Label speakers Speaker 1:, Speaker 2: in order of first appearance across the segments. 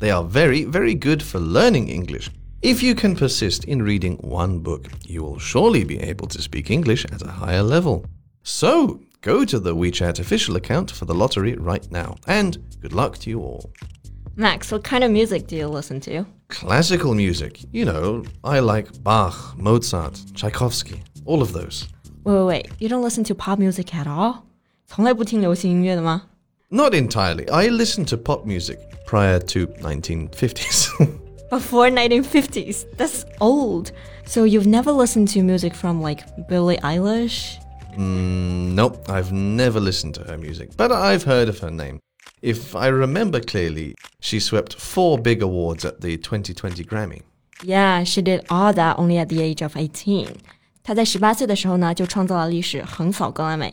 Speaker 1: They are very, very good for learning English. If you can persist in reading one book, you will surely be able to speak English at a higher level. So, go to the WeChat official account for the lottery right now. And good luck to you all.
Speaker 2: Max, what kind of music do you listen to?
Speaker 1: Classical music. You know, I like Bach, Mozart, Tchaikovsky, all of those.
Speaker 2: Wait, wait, wait. You don't listen to pop music at all? 从来不听流行音乐的吗
Speaker 1: ？not entirely. I listened to pop music prior to 1950s.
Speaker 2: Before 1950s? That's old. So you've never listened to music from like Billie Eilish?
Speaker 1: Mm, nope, I've never listened to her music, but I've heard of her name. If I remember clearly, she swept four big awards at the 2020 Grammy.
Speaker 2: Yeah, she did all that only at the age of 18. 她在十八岁的时候呢，就创造了历史，横扫格莱美。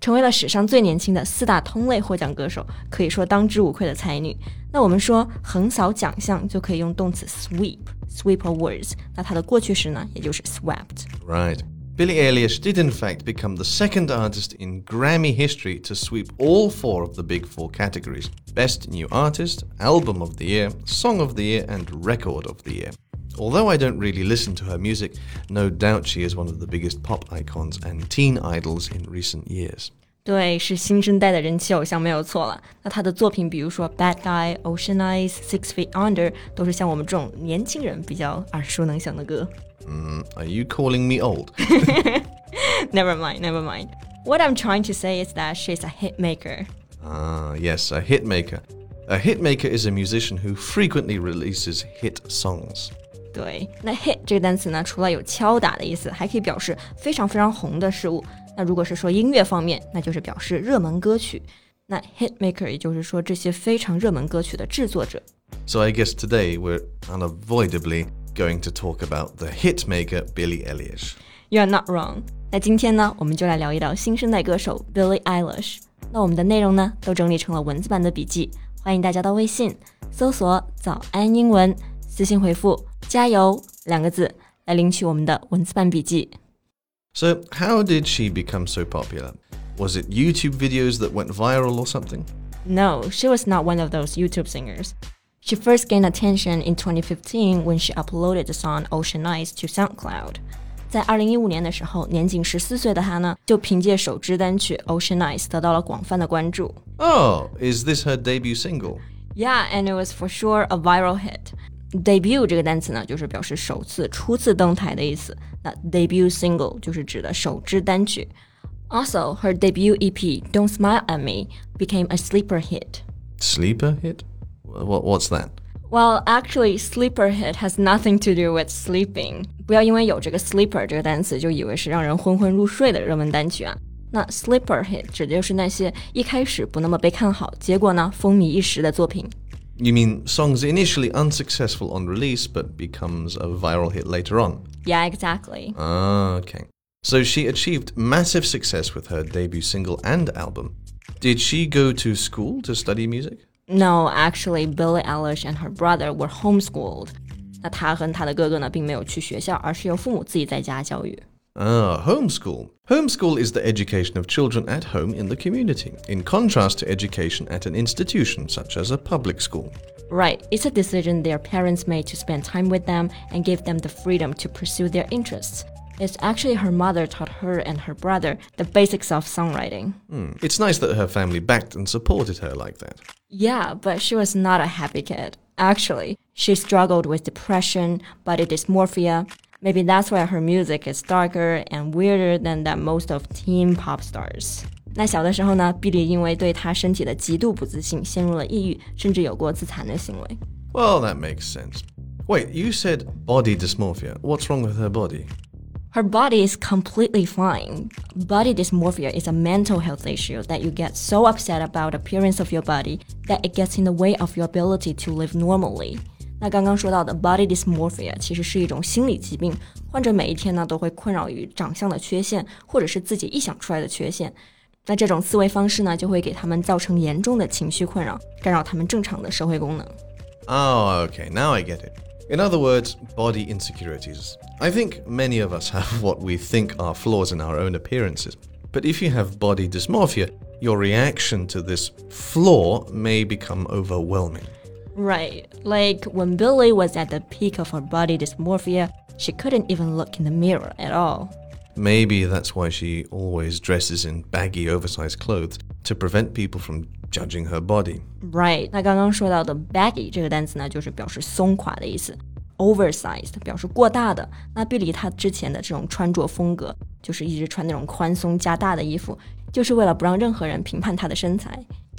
Speaker 2: 成为了史上最年轻的四大通类获奖歌手，可以说当之无愧的才女。那我们说横扫奖项就可以用动词 sweep，sweep awards。那它的过去时呢，也就是
Speaker 1: swept。Right. Billie Eilish did in fact become the second artist in Grammy history to sweep all four of the big four categories Best New Artist, Album of the Year, Song of the Year, and Record of the Year. Although I don't really listen to her music, no doubt she is one of the biggest pop icons and teen idols in recent years.
Speaker 2: 对，是新生代的人气偶像没有错了。那他的作品，比如说《Bad Guy》、《Ocean Eyes》、《Six Feet Under》，都是像我们这种年轻人比较耳熟能详的歌。
Speaker 1: Mm, are you calling me old?
Speaker 2: never mind, never mind. What I'm trying to say is that she's a hit maker.
Speaker 1: Ah, yes, a hit maker. A hit maker is a musician who frequently releases hit songs.
Speaker 2: 对，那 hit 这个单词呢，除了有敲打的意思，还可以表示非常非常红的事物。那如果是说音乐方面，那就是表示热门歌曲。那 hit maker 也就是说这些非常热门歌曲的制作者。
Speaker 1: So I guess today we're unavoidably going to talk about the hit maker Billie Eilish.
Speaker 2: You are not wrong. 那今天呢，我们就来聊一聊新生代歌手 Billie Eilish。那我们的内容呢，都整理成了文字版的笔记，欢迎大家到微信搜索“早安英文”，私信回复加油两个字来领取我们的文字版笔记。
Speaker 1: So, how did she become so popular? Was it YouTube videos that went viral or something?
Speaker 2: No, she was not one of those YouTube singers. She first gained attention in 2015 when she uploaded the song Ocean Eyes to SoundCloud. 在二零一五年的时候，年仅十四岁的她呢，就凭借首支单曲《Ocean Eyes》得到了广泛的关注。
Speaker 1: Oh, is this her debut single?
Speaker 2: Yeah, and it was for sure a viral hit. debut 这个单词呢，就是表示首次、初次登台的意思。那 debut single 就是指的首支单曲。Also, her debut EP "Don't Smile at Me" became a sleeper hit.
Speaker 1: Sleeper hit? What, what's that?
Speaker 2: Well, actually, sleeper hit has nothing to do with sleeping. 不要因为有这个 sleeper 这个单词就以为是让人昏昏入睡的热门单曲啊。那 sleeper hit 指的就是那些一开始不那么被看好，结果呢风靡一时的作品。
Speaker 1: you mean songs initially unsuccessful on release but becomes a viral hit later on?
Speaker 2: Yeah, exactly.
Speaker 1: Ah, okay. So she achieved massive success with her debut single and album. Did she go to school to study music?
Speaker 2: No, actually, Billie Eilish and her brother were homeschooled. 那她和她的哥哥呢，并没有去学校，而是由父母自己在家教育。
Speaker 1: Ah, homeschool. Homeschool is the education of children at home in the community, in contrast to education at an institution such as a public school.
Speaker 2: Right, it's a decision their parents made to spend time with them and give them the freedom to pursue their interests. It's actually her mother taught her and her brother the basics of songwriting.
Speaker 1: Hmm. It's nice that her family backed and supported her like that.
Speaker 2: Yeah, but she was not a happy kid. Actually, she struggled with depression, body dysmorphia, Maybe that's why her music is darker and weirder than that most of teen pop stars. 那小的时候呢，碧莉因为对她身体的极度不自信，陷入了抑郁，甚至有过自残的行为。
Speaker 1: Well, that makes sense. Wait, you said body dysmorphia. What's wrong with her body?
Speaker 2: Her body is completely fine. Body dysmorphia is a mental health issue that you get so upset about the appearance of your body that it gets in the way of your ability to live normally. 那刚刚说到的 body dysmorphia 其实是一种心理疾病，患者每一天呢都会困扰于长相的缺陷，或者是自己臆想出来的缺陷。那这种思维方式呢，就会给他们造成严重的情绪困扰，干扰他们正常的社会功能。
Speaker 1: Oh, okay, now I get it. In other words, body insecurities. I think many of us have what we think are flaws in our own appearances. But if you have body dysmorphia, your reaction to this flaw may become overwhelming.
Speaker 2: Right. Like when Billie was at the peak of her body dysmorphia, she couldn't even look in the mirror at all.
Speaker 1: Maybe that's why she always dresses in baggy, oversized clothes to prevent people from judging her body.
Speaker 2: Right. 那刚刚说到的 baggy 这个单词呢，就是表示松垮的意思。oversized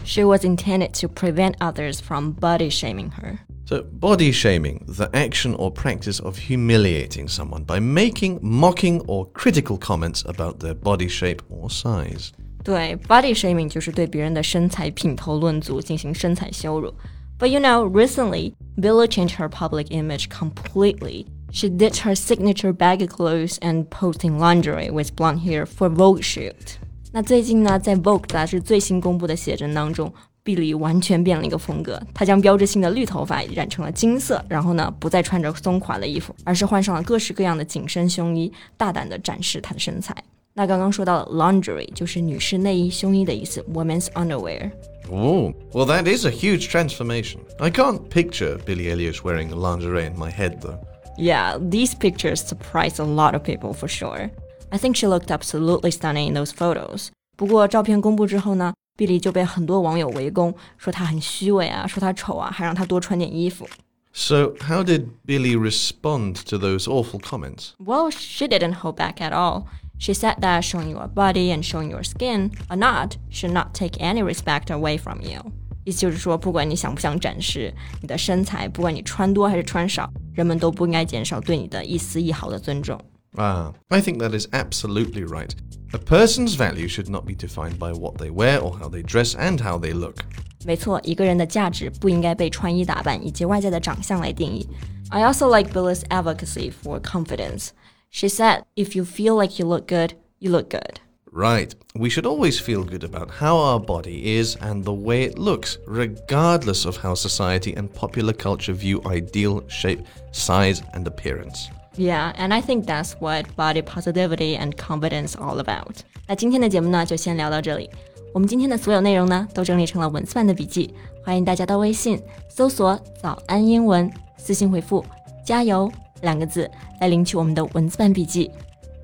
Speaker 2: She was intended to prevent others from body shaming her.
Speaker 1: So, body shaming, the action or practice of humiliating someone by making, mocking, or critical comments about their body shape or size.
Speaker 2: 对，body shaming 就是对别人的身材品头论足，进行身材羞辱。But you know, recently, Billa changed her public image completely. She ditched her signature baggy clothes and posting lingerie with blonde hair for Vogue shoot. 那最近呢，在 Vogue 那最近呢，在《Vogue》杂志最新公布的写真当中，碧梨完全变了一个风格。她将标志性的绿头发染成了金色，然后呢，不再穿着松垮的衣服，而是换上了各式各样的紧身胸衣，大胆地展示她的身材。那刚刚说到了 lingerie 就是女士内衣、胸衣的意思，women's underwear。
Speaker 1: Oh, well, that is a huge transformation. I can't picture Billie Eilish wearing lingerie in my head, though.
Speaker 2: Yeah, these pictures surprise a lot of people for sure. I think she looked absolutely stunning in those photos。不过照片公布之后呢，碧梨就被很多网友围攻，说她很虚伪啊，说她丑啊，还让她多穿点衣服。
Speaker 1: So, how did Billie respond to those awful comments?
Speaker 2: Well, she didn't hold back at all. She said that showing your body and showing your skin or not should not take any respect away from you. 意思就是说，不管你想不想展示你的身材，不管你穿多还是穿少，人们都不应该减少对你的一丝一毫的尊重。
Speaker 1: Ah, I think that is absolutely right. A person's value should not be defined by what they wear or how they dress and how they look.
Speaker 2: 没错，一个人的价值不应该被穿衣打扮以及外在的长相来定义。I also like Billy's advocacy for confidence. She said, if you feel like you look good, you look good.
Speaker 1: Right. We should always feel good about how our body is and the way it looks, regardless of how society and popular culture view ideal shape, size, and appearance.
Speaker 2: Yeah, and I think that's what body positivity and confidence all about. 那今天的节目呢，就先聊到这里。我们今天的所有内容呢，都整理成了文字版的笔记，欢迎大家到微信搜索“早安英文”，私信回复“加油”两个字来领取我们的文字版笔记。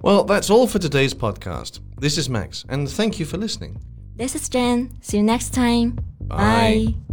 Speaker 1: Well, that's all for today's podcast. This is Max, and thank you for listening.
Speaker 2: This is Jen. See you next time.
Speaker 1: Bye.